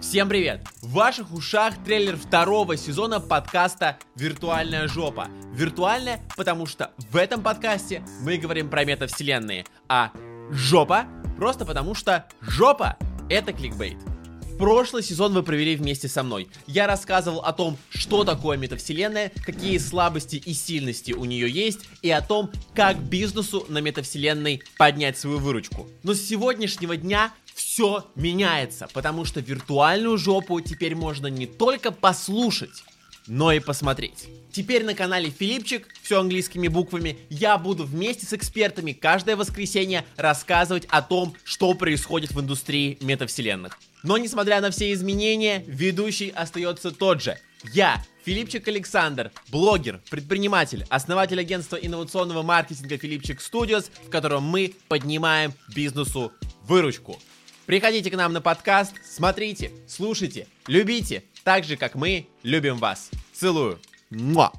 Всем привет! В ваших ушах трейлер второго сезона подкаста «Виртуальная жопа». Виртуальная, потому что в этом подкасте мы говорим про метавселенные, а жопа просто потому что жопа — это кликбейт. Прошлый сезон вы провели вместе со мной. Я рассказывал о том, что такое метавселенная, какие слабости и сильности у нее есть, и о том, как бизнесу на метавселенной поднять свою выручку. Но с сегодняшнего дня все меняется, потому что виртуальную жопу теперь можно не только послушать, но и посмотреть. Теперь на канале Филипчик, все английскими буквами, я буду вместе с экспертами каждое воскресенье рассказывать о том, что происходит в индустрии метавселенных. Но несмотря на все изменения, ведущий остается тот же. Я, Филипчик Александр, блогер, предприниматель, основатель агентства инновационного маркетинга Филипчик Studios, в котором мы поднимаем бизнесу выручку. Приходите к нам на подкаст, смотрите, слушайте, любите, так же, как мы любим вас. Целую. Муа.